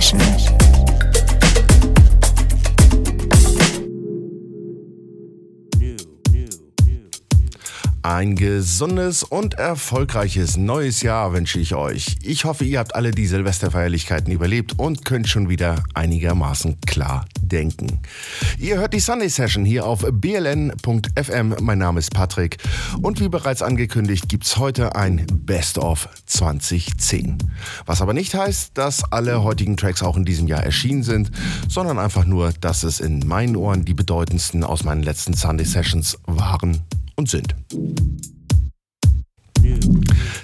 Session. Ein gesundes und erfolgreiches neues Jahr wünsche ich euch. Ich hoffe, ihr habt alle die Silvesterfeierlichkeiten überlebt und könnt schon wieder einigermaßen klar denken. Ihr hört die Sunday Session hier auf bln.fm. Mein Name ist Patrick und wie bereits angekündigt gibt es heute ein Best of 2010. Was aber nicht heißt, dass alle heutigen Tracks auch in diesem Jahr erschienen sind, sondern einfach nur, dass es in meinen Ohren die bedeutendsten aus meinen letzten Sunday Sessions waren und sind.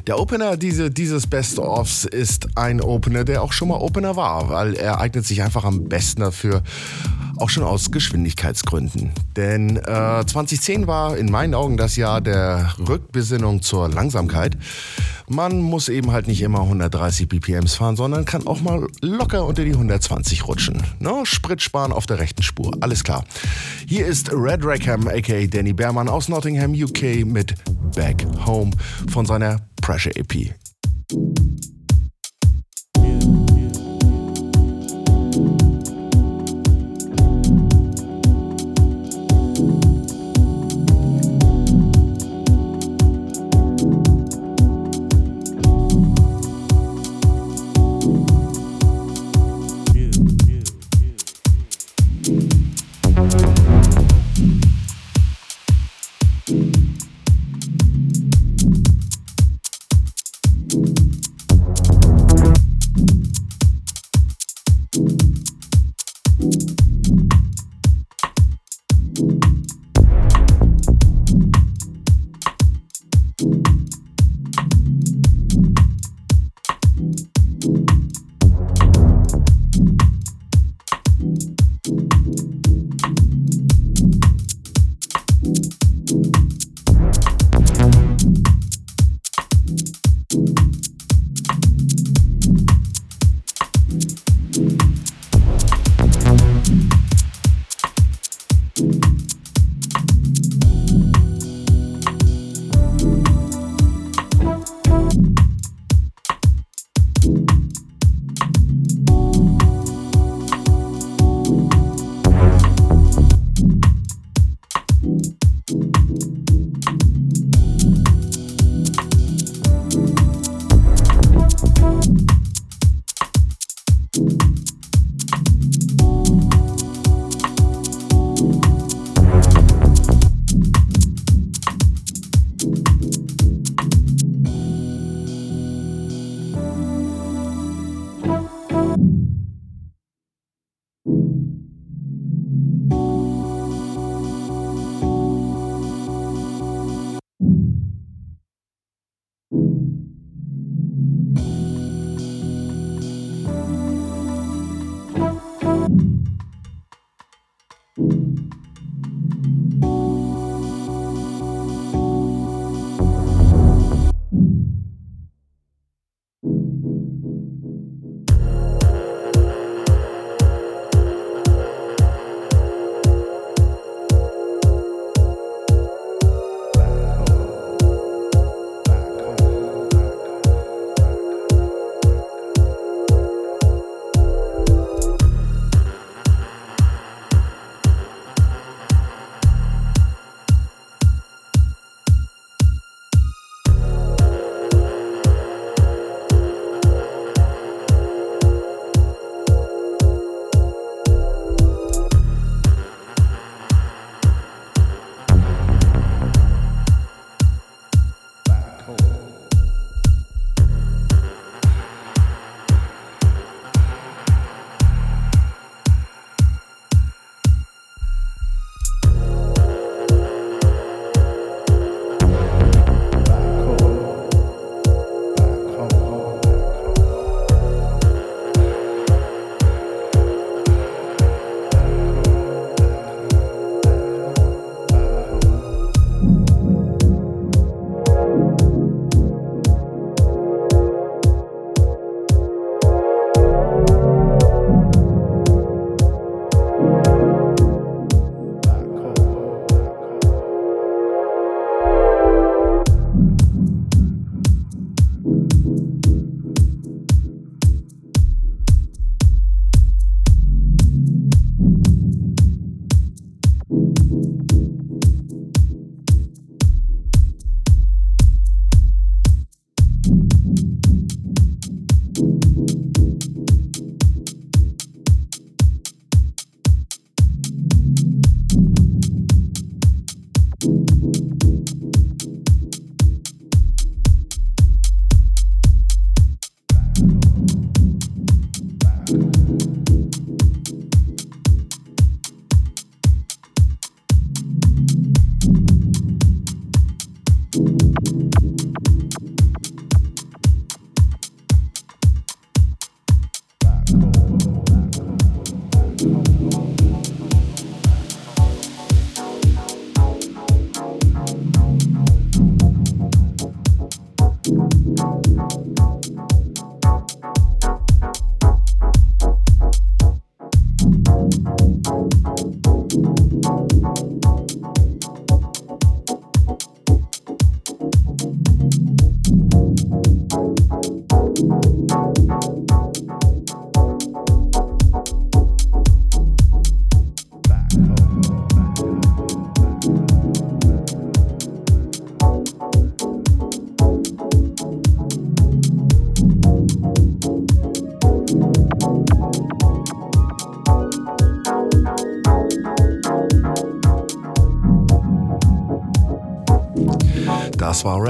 Der Opener diese, dieses Best-ofs ist ein Opener, der auch schon mal Opener war, weil er eignet sich einfach am besten dafür, auch schon aus Geschwindigkeitsgründen. Denn äh, 2010 war in meinen Augen das Jahr der Rückbesinnung zur Langsamkeit. Man muss eben halt nicht immer 130 BPMs fahren, sondern kann auch mal locker unter die 120 rutschen. No, Sprit sparen auf der rechten Spur, alles klar. Hier ist Red Rackham aka Danny Behrmann aus Nottingham, UK mit Back Home von seiner Pressure EP.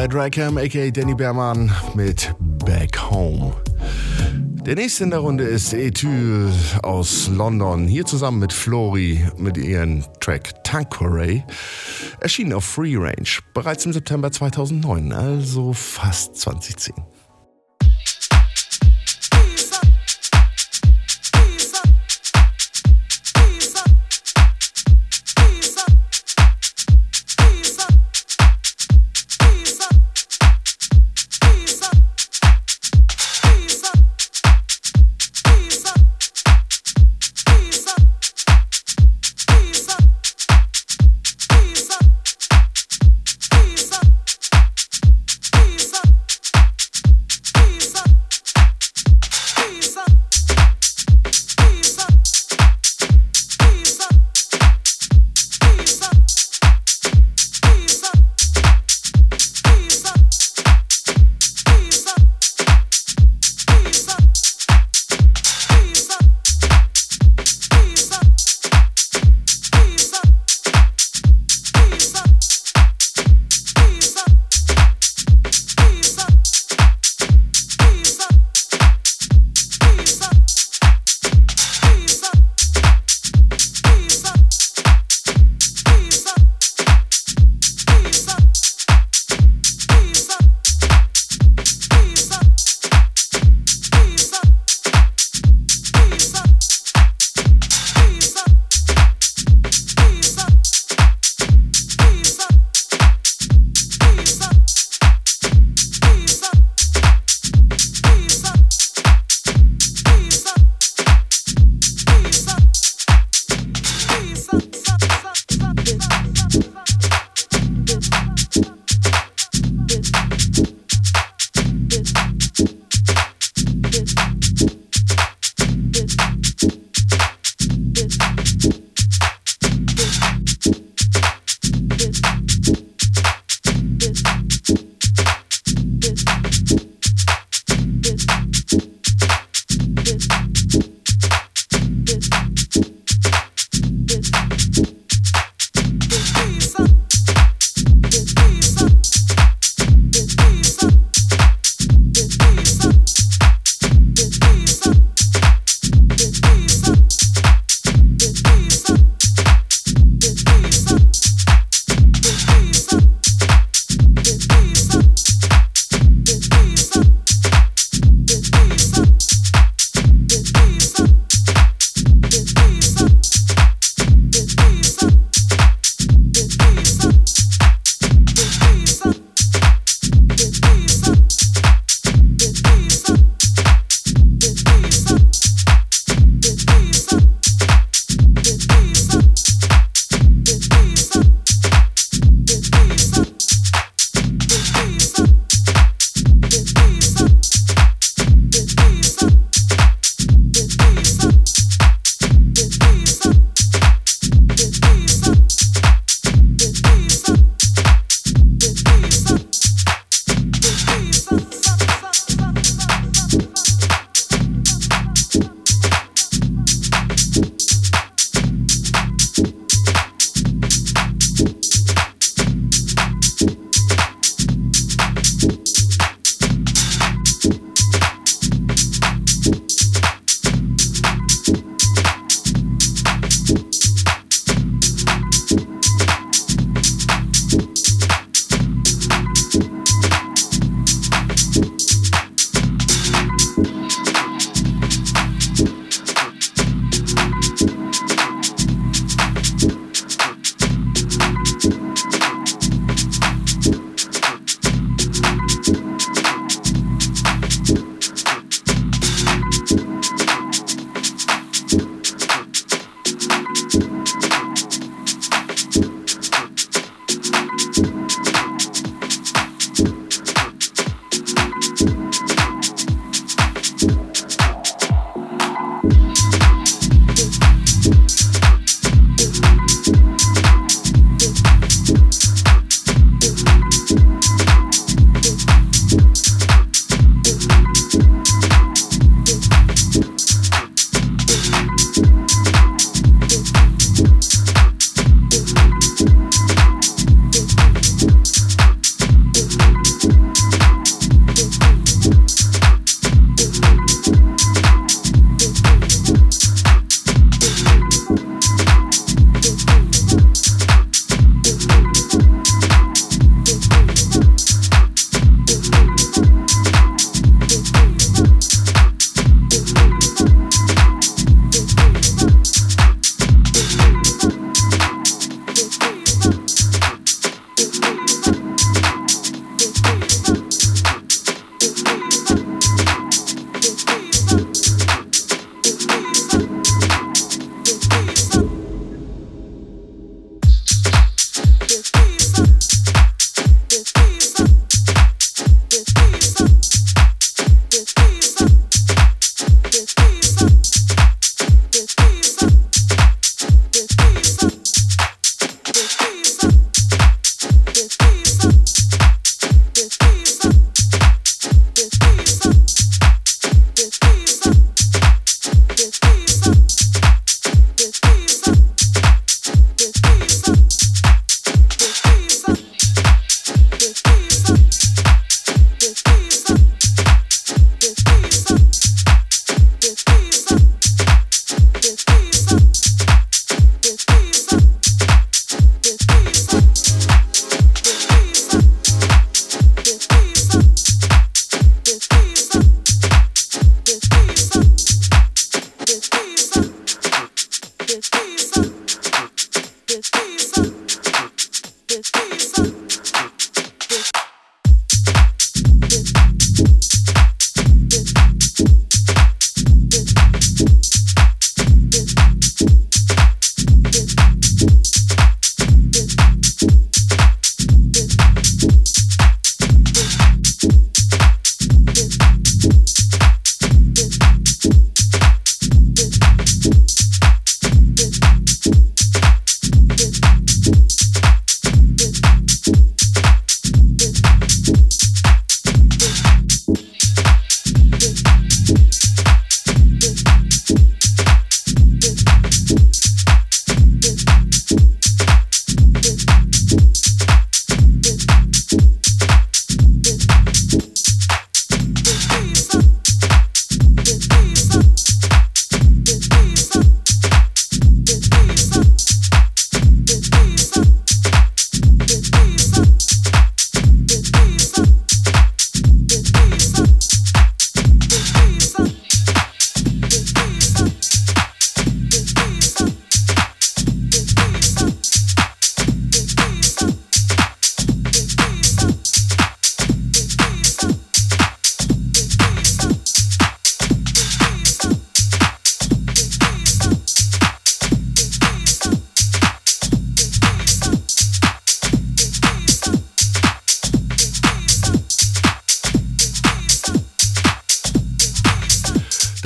Red Rackham, aka Danny Beermann mit Back Home. Der nächste in der Runde ist Ethyl aus London, hier zusammen mit Flori mit ihrem Track Tanqueray, erschienen auf Free Range, bereits im September 2009, also fast 2010.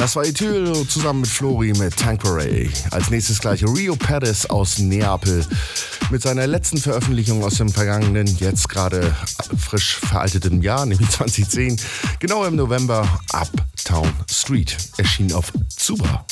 Das war Ethyl zusammen mit Flori mit Tanqueray. Als nächstes gleich Rio Perez aus Neapel mit seiner letzten Veröffentlichung aus dem vergangenen, jetzt gerade frisch veralteten Jahr, nämlich 2010, genau im November, Uptown Street, erschien auf Zuba.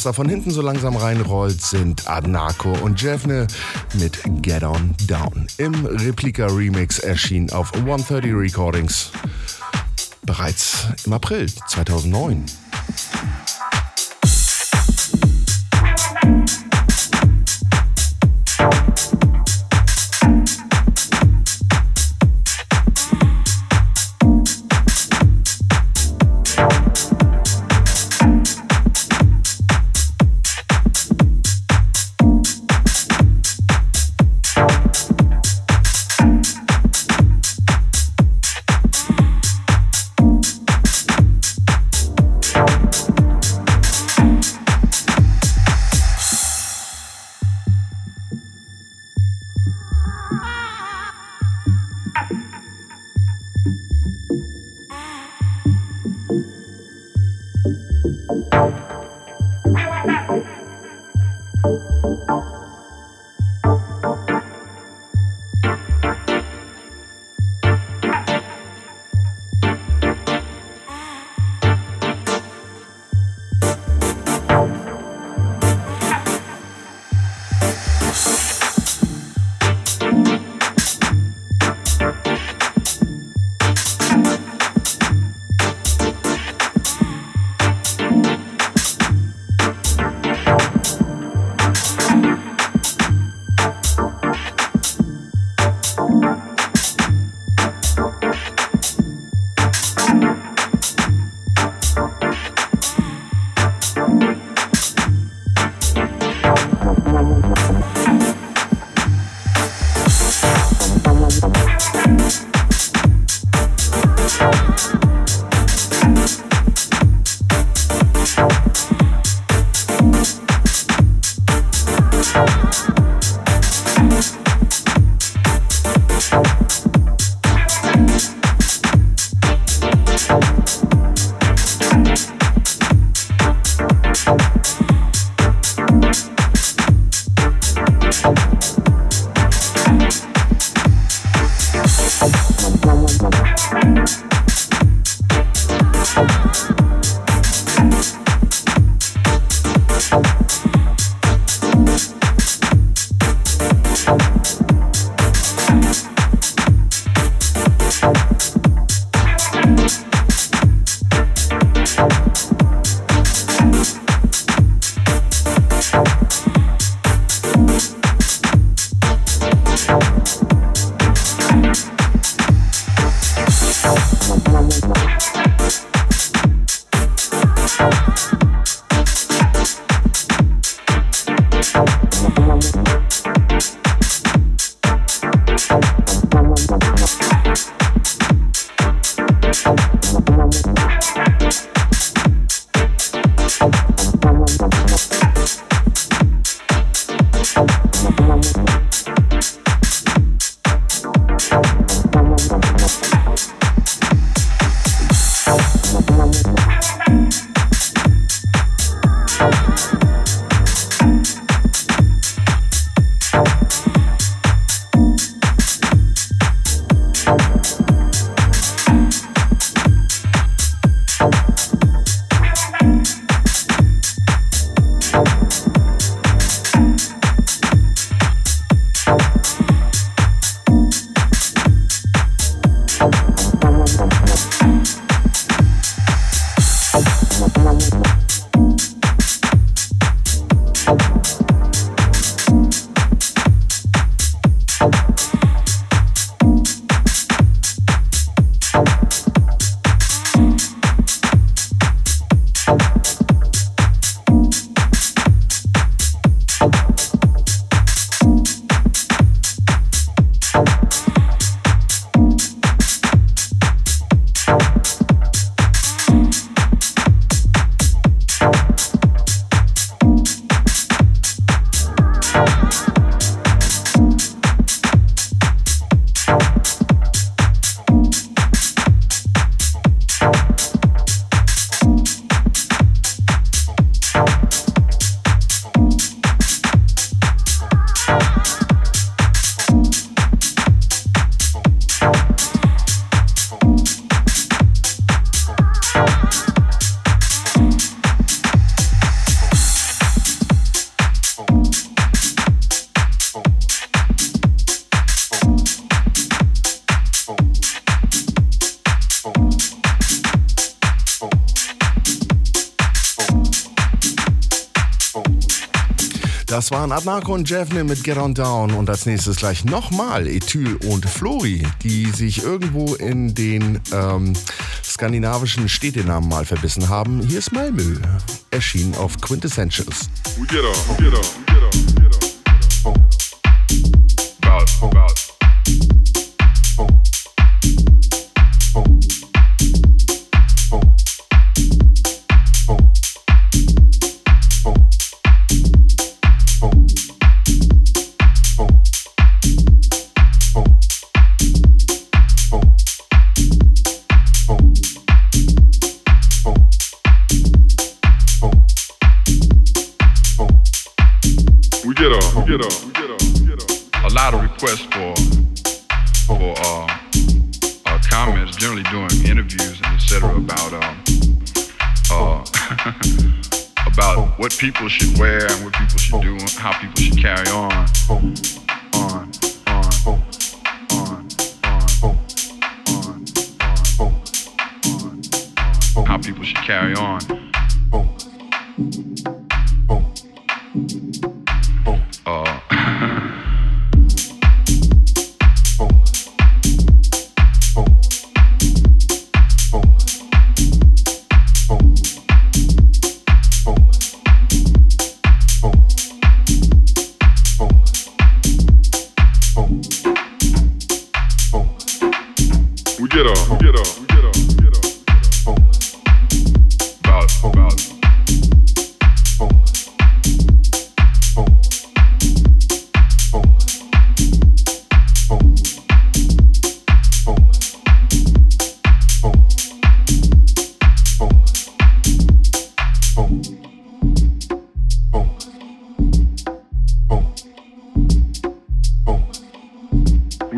Das da von hinten so langsam reinrollt, sind Adnako und Jevne mit Get On Down. Im Replika-Remix erschien auf 130 Recordings bereits im April 2009. Waren Adnako und Jevne mit Get On Down und als nächstes gleich nochmal Ethyl und Flori, die sich irgendwo in den ähm, skandinavischen Städtenamen mal verbissen haben. Hier ist Malmö, erschienen auf Quintessentials. Get on, get on, get on,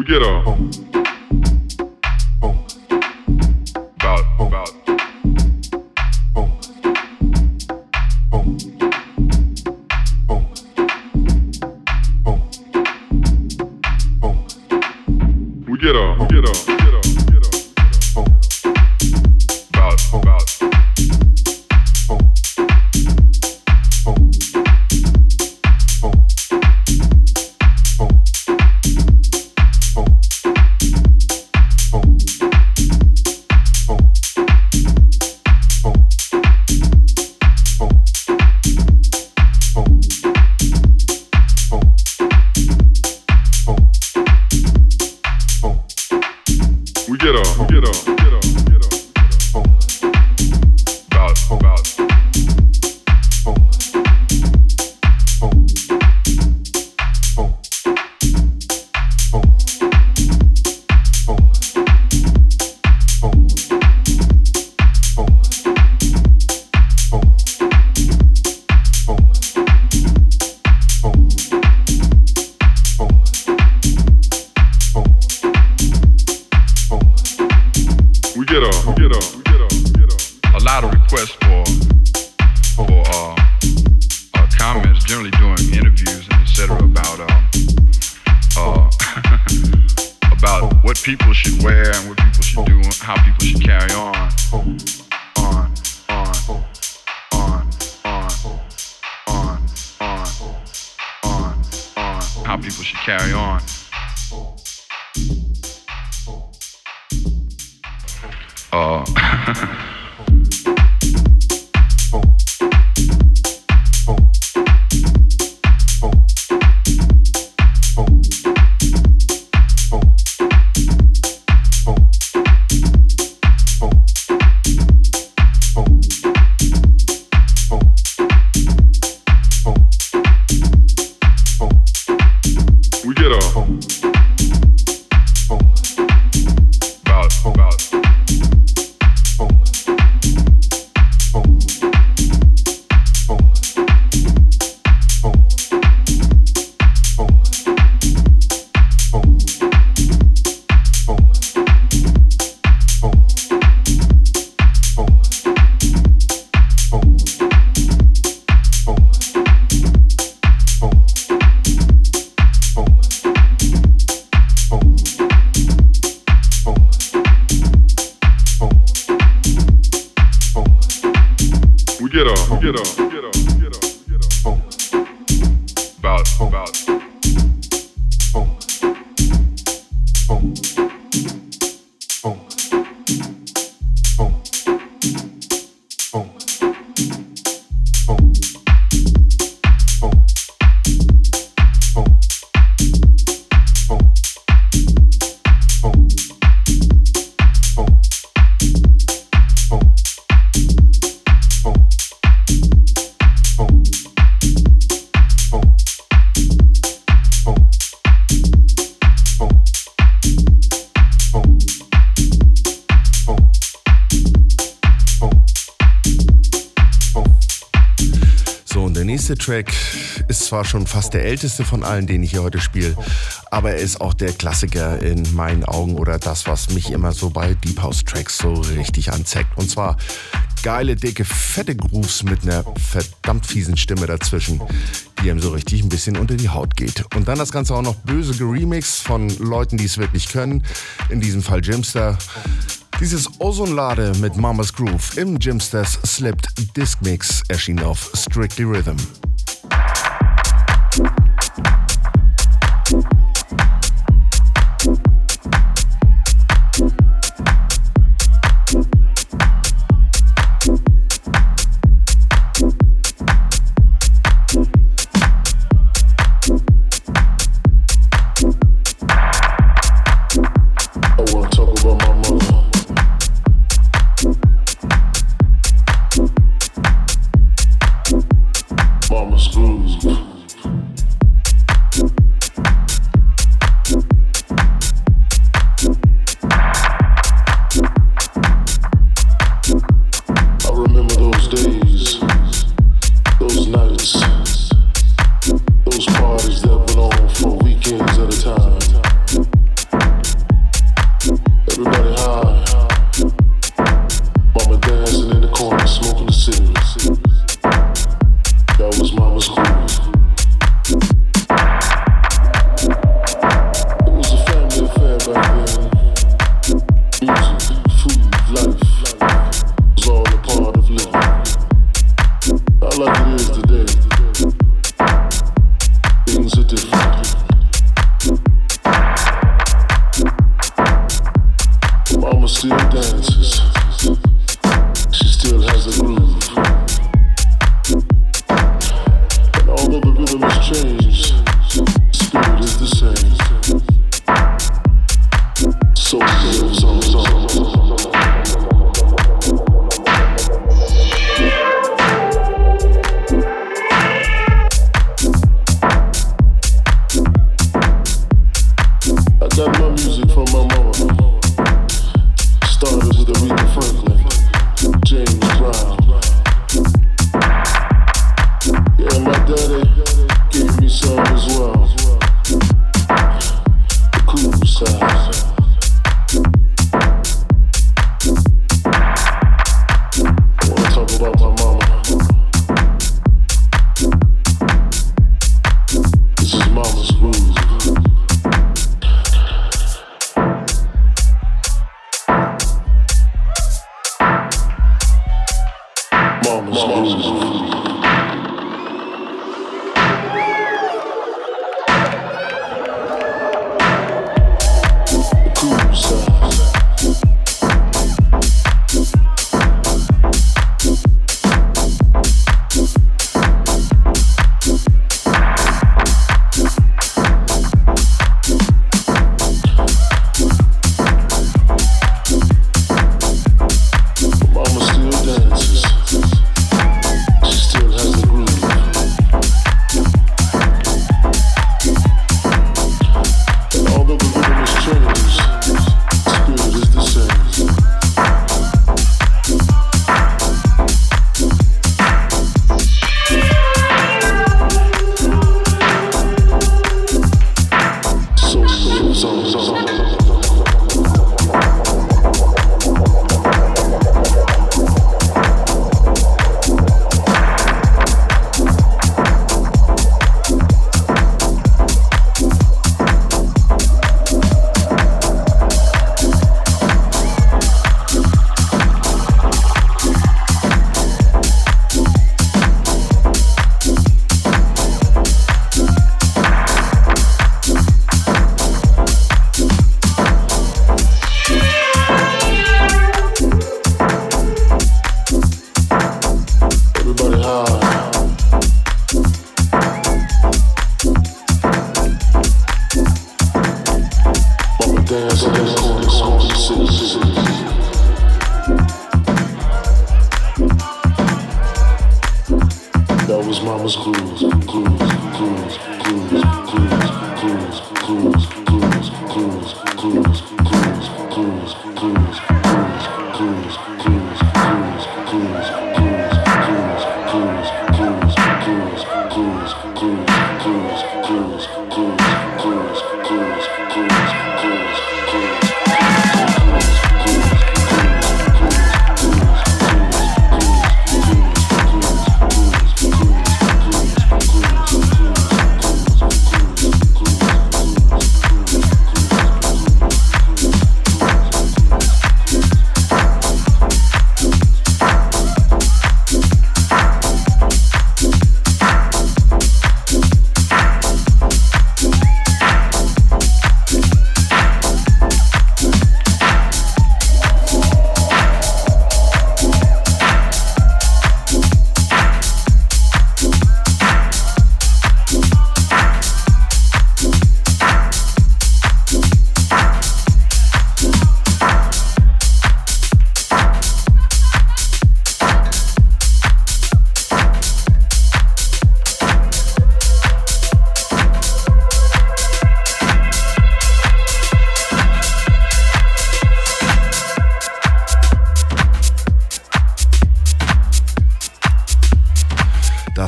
we get off. Mm-hmm. Track ist zwar schon fast der älteste von allen, den ich hier heute spiele, aber er ist auch der Klassiker in meinen Augen oder das, was mich immer so bei Deep House Tracks so richtig anzeigt. Und zwar geile, dicke, fette Grooves mit einer verdammt fiesen Stimme dazwischen, die ihm so richtig ein bisschen unter die Haut geht. Und dann das Ganze auch noch böse geremix von Leuten, die es wirklich können. In diesem Fall Jimster. Dieses Ozonlade mit Mama's Groove im Jimsters Slipped Disc Mix erschien auf Strictly Rhythm.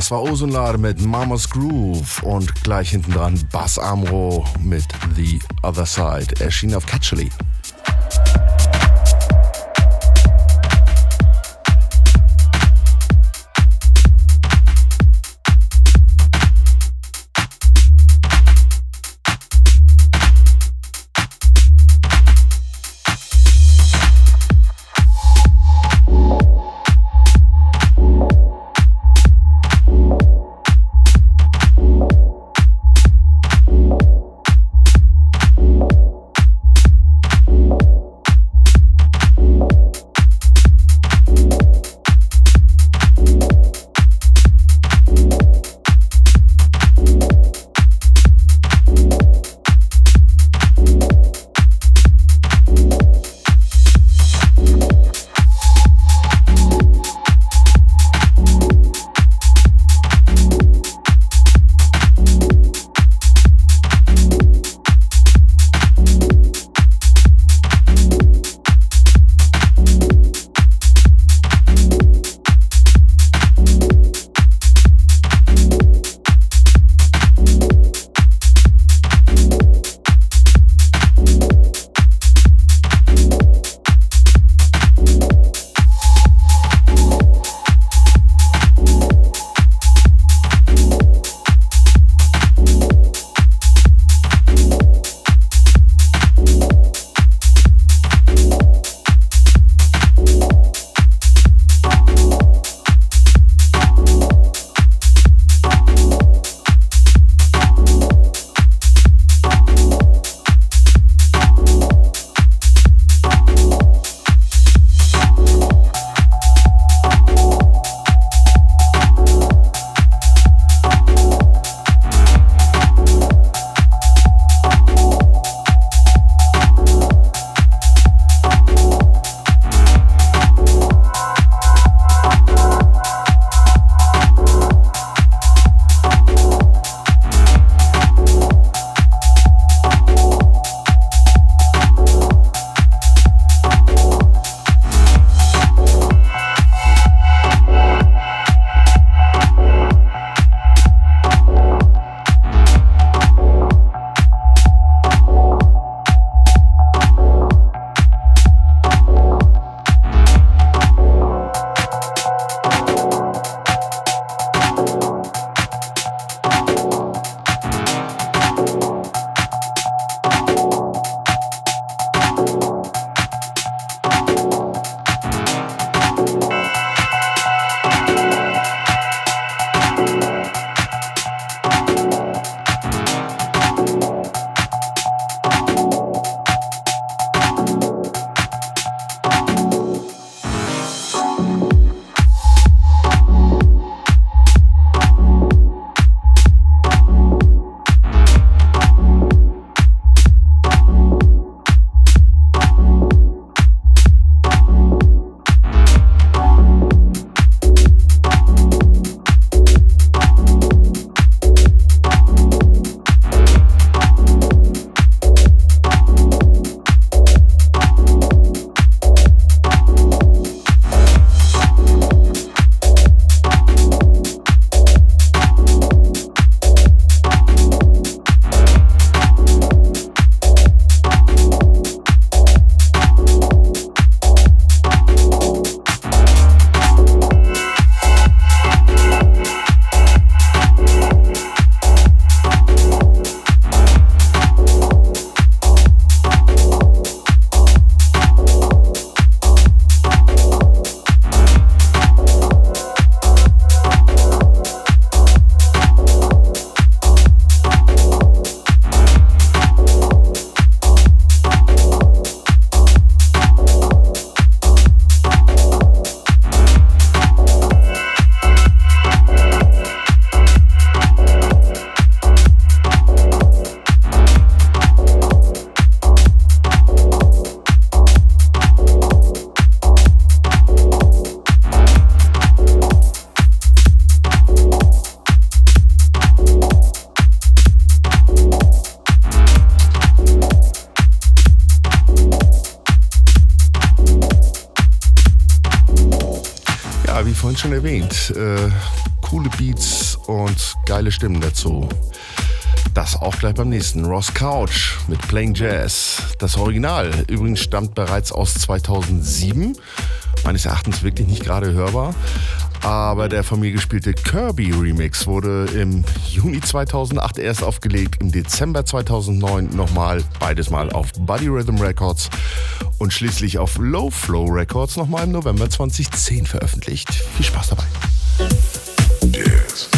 Das war Ozonlade mit Mama's Groove und gleich hinten dran Bass Amro mit The Other Side. Erschien auf Catchly. Äh, coole Beats und geile Stimmen dazu. Das auch gleich beim nächsten. Ross Couch mit Playing Jazz. Das Original übrigens stammt bereits aus 2007. Meines Erachtens wirklich nicht gerade hörbar. Aber der von mir gespielte Kirby Remix wurde im Juni 2008 erst aufgelegt, im Dezember 2009 nochmal, beides mal auf Buddy Rhythm Records und schließlich auf Low Flow Records nochmal im November 2010 veröffentlicht. Viel Spaß dabei. Yes.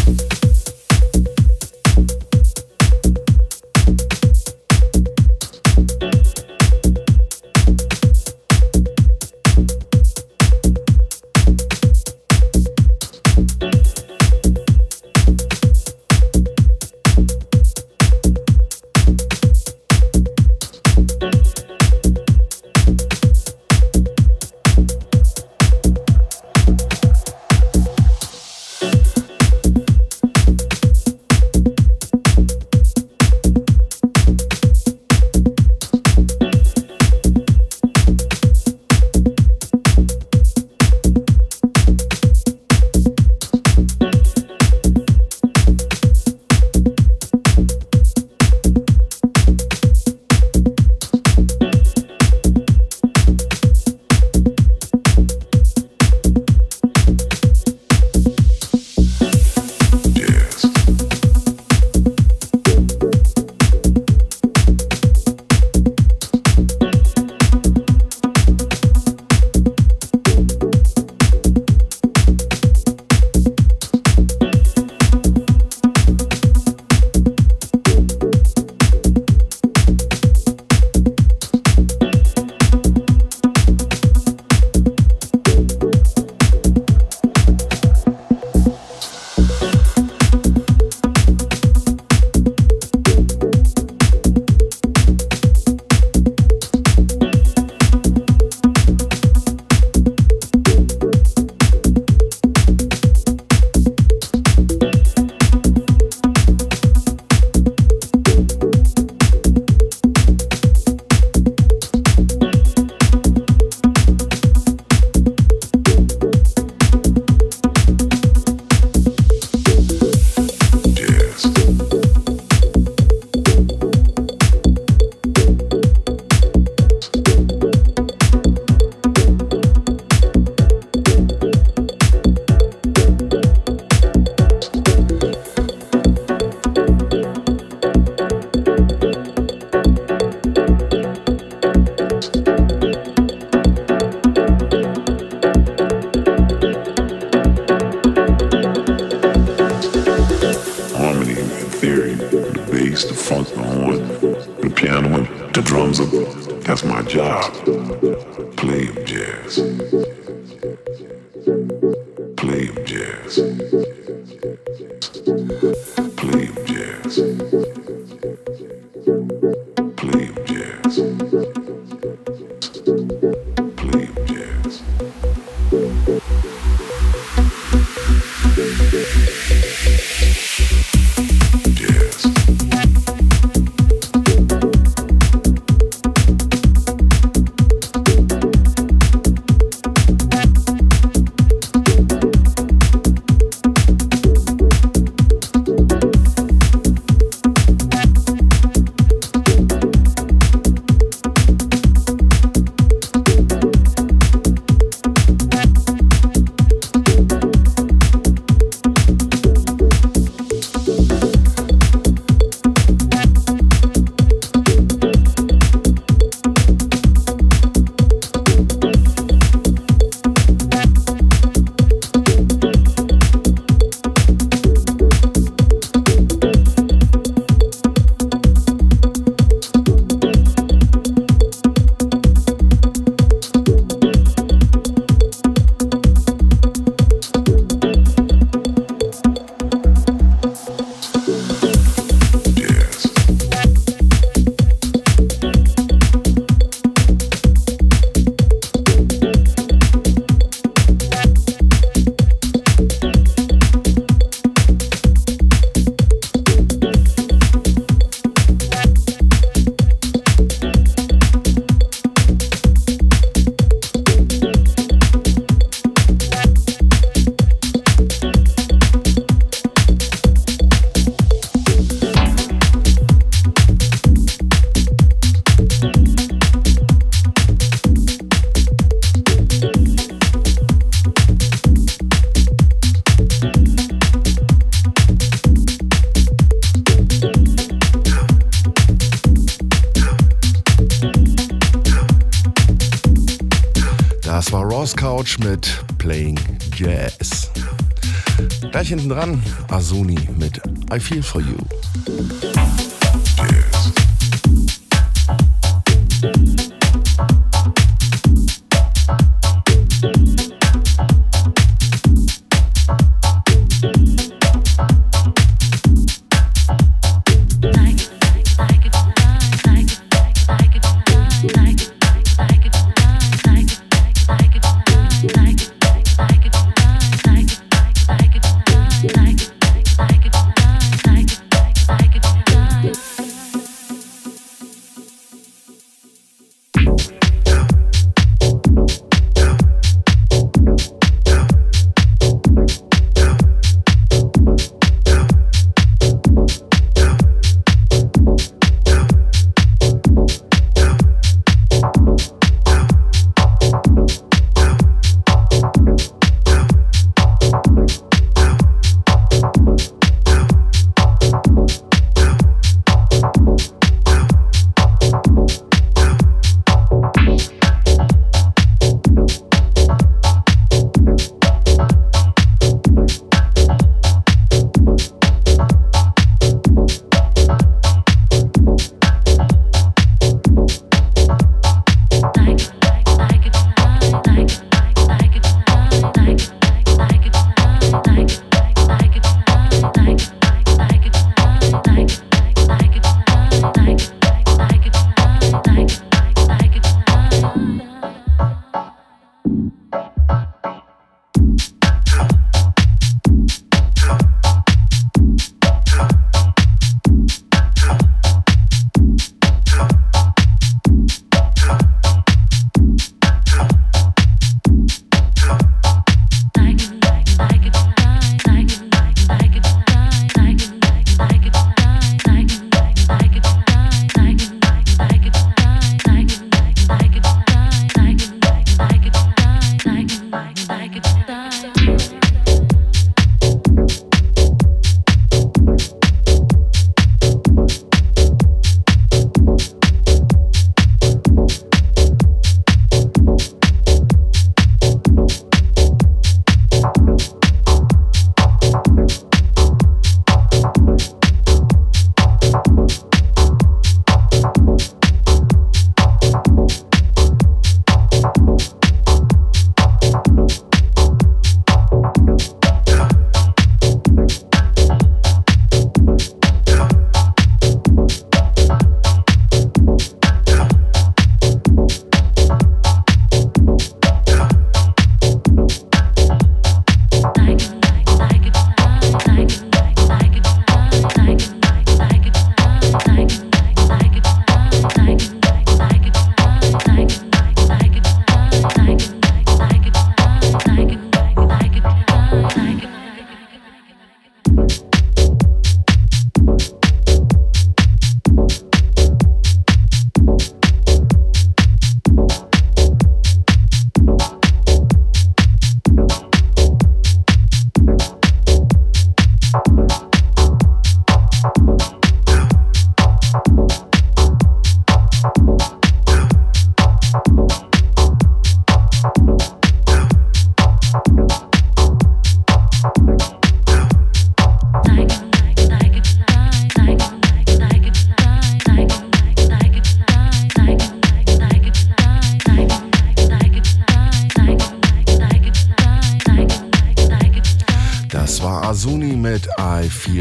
Dran Azuni mit I Feel For You.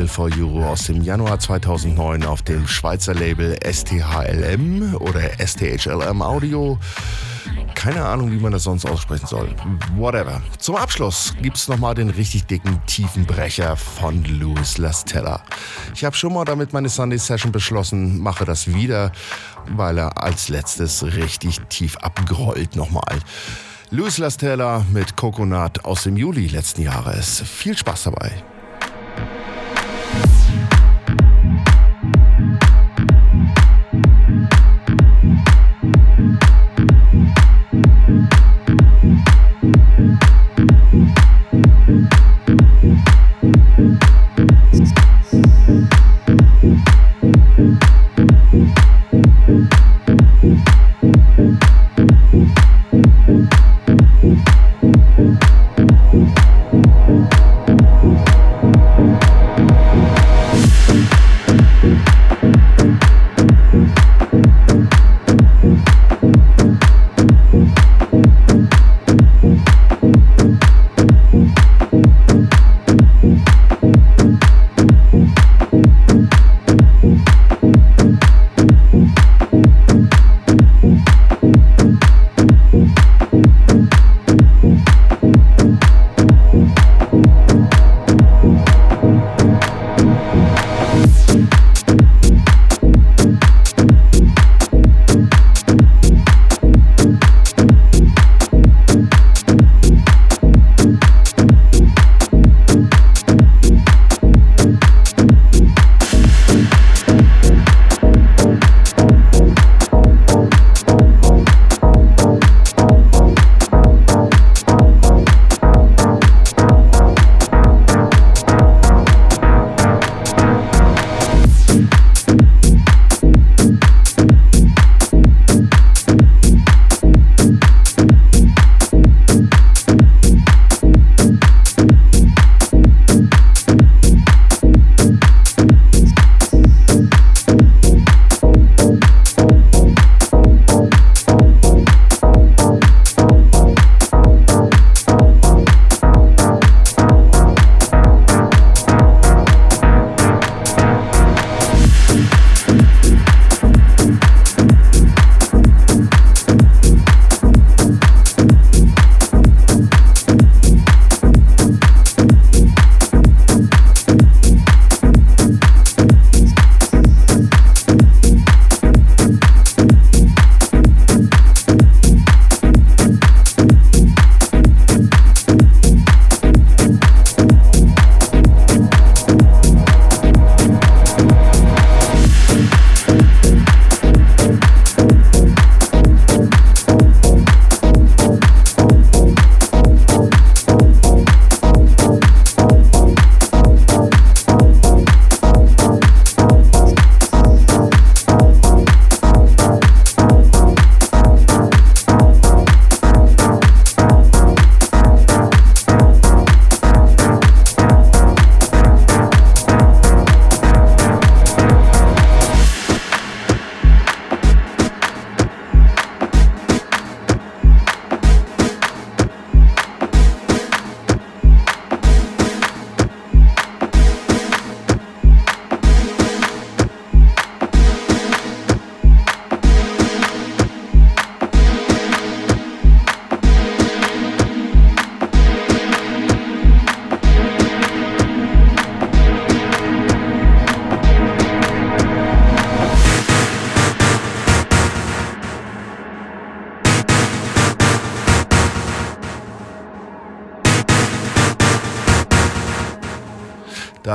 For You aus dem Januar 2009 auf dem Schweizer Label STHLM oder STHLM Audio. Keine Ahnung, wie man das sonst aussprechen soll. Whatever. Zum Abschluss gibt es nochmal den richtig dicken, tiefen Brecher von Louis Lastella. Ich habe schon mal damit meine Sunday Session beschlossen, mache das wieder, weil er als letztes richtig tief abgrollt nochmal. Louis Lastella mit Coconut aus dem Juli letzten Jahres. Viel Spaß dabei.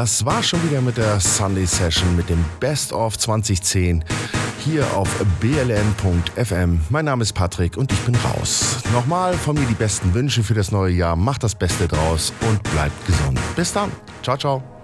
Das war schon wieder mit der Sunday Session mit dem Best of 2010 hier auf bln.fm. Mein Name ist Patrick und ich bin raus. Nochmal von mir die besten Wünsche für das neue Jahr. Macht das Beste draus und bleibt gesund. Bis dann. Ciao, ciao.